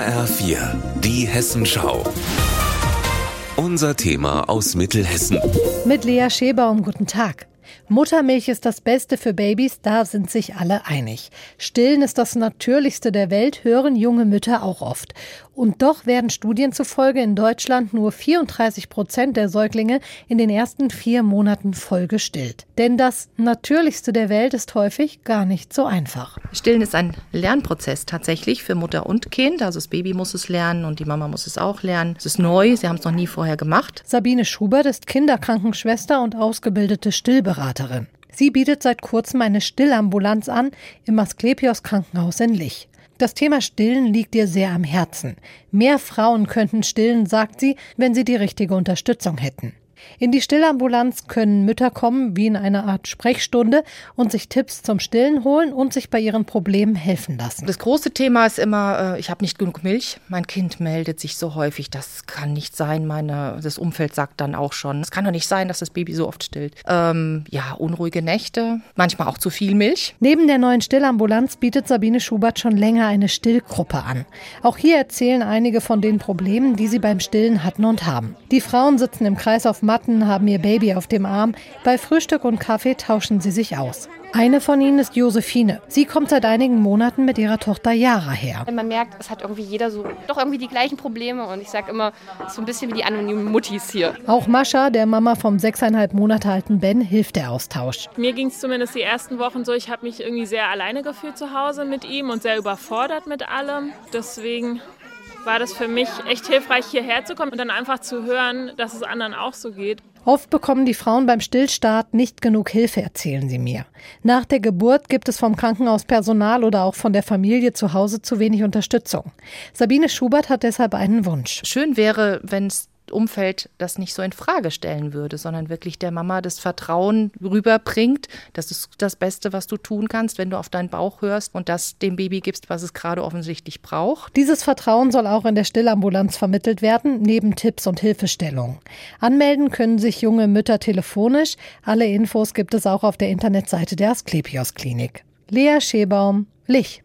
HR4, die Hessenschau. Unser Thema aus Mittelhessen. Mit Lea Schebaum, guten Tag. Muttermilch ist das Beste für Babys, da sind sich alle einig. Stillen ist das Natürlichste der Welt, hören junge Mütter auch oft. Und doch werden Studien zufolge in Deutschland nur 34 Prozent der Säuglinge in den ersten vier Monaten voll gestillt. Denn das Natürlichste der Welt ist häufig gar nicht so einfach. Stillen ist ein Lernprozess tatsächlich für Mutter und Kind. Also das Baby muss es lernen und die Mama muss es auch lernen. Es ist neu, sie haben es noch nie vorher gemacht. Sabine Schubert ist Kinderkrankenschwester und ausgebildete Stillberaterin. Sie bietet seit kurzem eine Stillambulanz an im Asklepios Krankenhaus in Lich. Das Thema Stillen liegt ihr sehr am Herzen. Mehr Frauen könnten stillen, sagt sie, wenn sie die richtige Unterstützung hätten. In die Stillambulanz können Mütter kommen, wie in einer Art Sprechstunde, und sich Tipps zum Stillen holen und sich bei ihren Problemen helfen lassen. Das große Thema ist immer, äh, ich habe nicht genug Milch. Mein Kind meldet sich so häufig, das kann nicht sein. Meine, das Umfeld sagt dann auch schon, es kann doch nicht sein, dass das Baby so oft stillt. Ähm, ja, unruhige Nächte, manchmal auch zu viel Milch. Neben der neuen Stillambulanz bietet Sabine Schubert schon länger eine Stillgruppe an. Auch hier erzählen einige von den Problemen, die sie beim Stillen hatten und haben. Die Frauen sitzen im Kreis auf Matten, haben ihr Baby auf dem Arm. Bei Frühstück und Kaffee tauschen sie sich aus. Eine von ihnen ist Josephine. Sie kommt seit einigen Monaten mit ihrer Tochter Yara her. Man merkt, es hat irgendwie jeder so doch irgendwie die gleichen Probleme und ich sage immer, es ist so ein bisschen wie die anonymen Muttis hier. Auch Mascha, der Mama vom sechseinhalb Monate alten Ben, hilft der Austausch. Mir ging es zumindest die ersten Wochen so, ich habe mich irgendwie sehr alleine gefühlt zu Hause mit ihm und sehr überfordert mit allem. Deswegen war das für mich echt hilfreich, hierher zu kommen und dann einfach zu hören, dass es anderen auch so geht. Oft bekommen die Frauen beim Stillstart nicht genug Hilfe, erzählen sie mir. Nach der Geburt gibt es vom Krankenhauspersonal oder auch von der Familie zu Hause zu wenig Unterstützung. Sabine Schubert hat deshalb einen Wunsch. Schön wäre, wenn es Umfeld das nicht so in Frage stellen würde, sondern wirklich der Mama das Vertrauen rüberbringt. Das ist das Beste, was du tun kannst, wenn du auf deinen Bauch hörst und das dem Baby gibst, was es gerade offensichtlich braucht. Dieses Vertrauen soll auch in der Stillambulanz vermittelt werden, neben Tipps und Hilfestellungen. Anmelden können sich junge Mütter telefonisch. Alle Infos gibt es auch auf der Internetseite der Asklepios Klinik. Lea Schebaum, Lich.